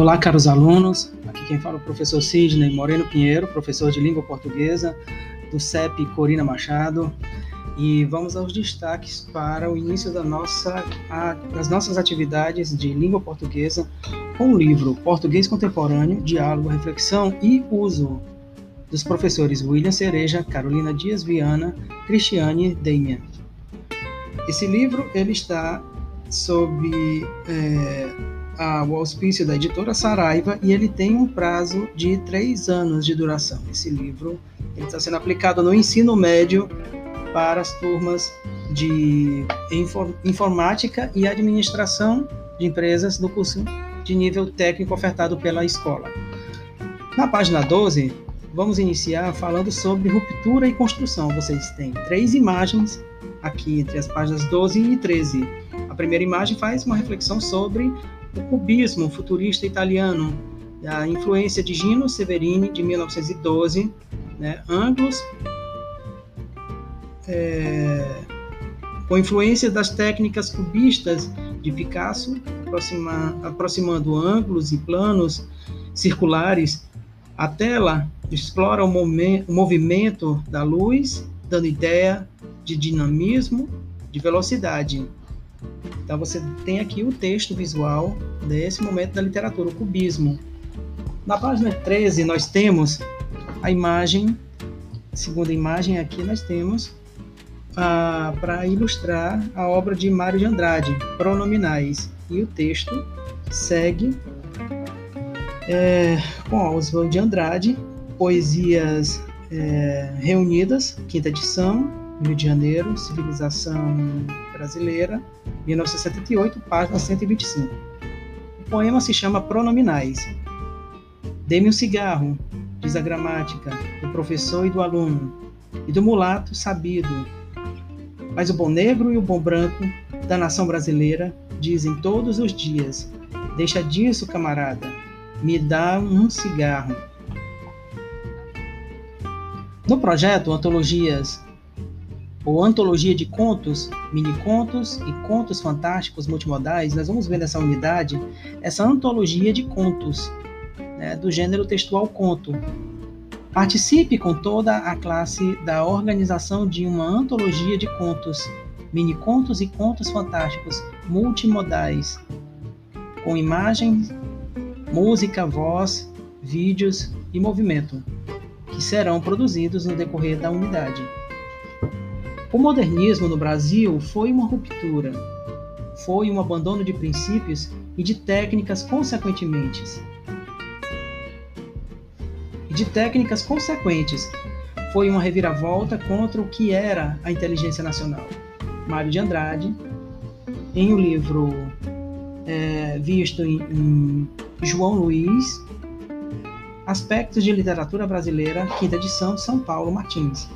Olá, caros alunos. Aqui quem fala é o professor Sidney Moreno Pinheiro, professor de língua portuguesa do CEP Corina Machado. E vamos aos destaques para o início da nossa, a, das nossas atividades de língua portuguesa com o livro Português Contemporâneo, Diálogo, Reflexão e Uso, dos professores William Cereja, Carolina Dias Viana, Cristiane Damian. Esse livro ele está sob é, o auspício da editora Saraiva e ele tem um prazo de três anos de duração. Esse livro está sendo aplicado no ensino médio para as turmas de informática e administração de empresas do curso de nível técnico ofertado pela escola. Na página 12, vamos iniciar falando sobre ruptura e construção. Vocês têm três imagens aqui entre as páginas 12 e 13. A primeira imagem faz uma reflexão sobre o cubismo futurista italiano, a influência de Gino Severini, de 1912, né, ângulos, é, com influência das técnicas cubistas de Picasso, aproxima, aproximando ângulos e planos circulares, a tela explora o, o movimento da luz, dando ideia de dinamismo, de velocidade. Então você tem aqui o texto visual desse momento da literatura, o cubismo. Na página 13 nós temos a imagem, segunda imagem aqui nós temos ah, para ilustrar a obra de Mário de Andrade, Pronominais. E o texto segue é, com Oswald de Andrade, Poesias é, Reunidas, quinta edição, Rio de Janeiro, Civilização Brasileira, 1978, página 125. O poema se chama Pronominais. Dê-me um cigarro, diz a gramática, do professor e do aluno, e do mulato sabido. Mas o bom negro e o bom branco da nação brasileira dizem todos os dias: Deixa disso, camarada, me dá um cigarro. No projeto Antologias ou antologia de contos, mini-contos e contos fantásticos multimodais, nós vamos ver nessa unidade essa antologia de contos, né, do gênero textual conto. Participe com toda a classe da organização de uma antologia de contos, mini-contos e contos fantásticos multimodais, com imagens, música, voz, vídeos e movimento, que serão produzidos no decorrer da unidade. O modernismo no Brasil foi uma ruptura, foi um abandono de princípios e de técnicas consequentemente. De técnicas consequentes, foi uma reviravolta contra o que era a inteligência nacional. Mário de Andrade, em um livro é, visto em, em João Luiz, Aspectos de Literatura Brasileira, quinta edição, São Paulo Martins.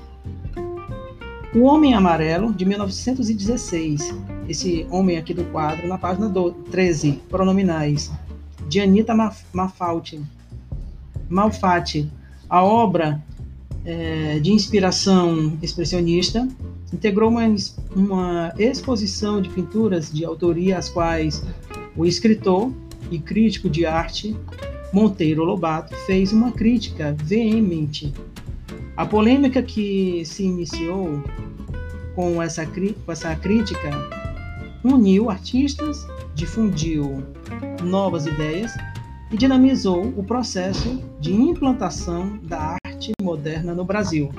O Homem Amarelo, de 1916. Esse homem aqui do quadro, na página do 13, pronominais. De Anita Malfatti. Malfatti. A obra é, de inspiração expressionista integrou uma, uma exposição de pinturas de autoria às quais o escritor e crítico de arte Monteiro Lobato fez uma crítica veemente a polêmica que se iniciou com essa, com essa crítica uniu artistas, difundiu novas ideias e dinamizou o processo de implantação da arte moderna no Brasil.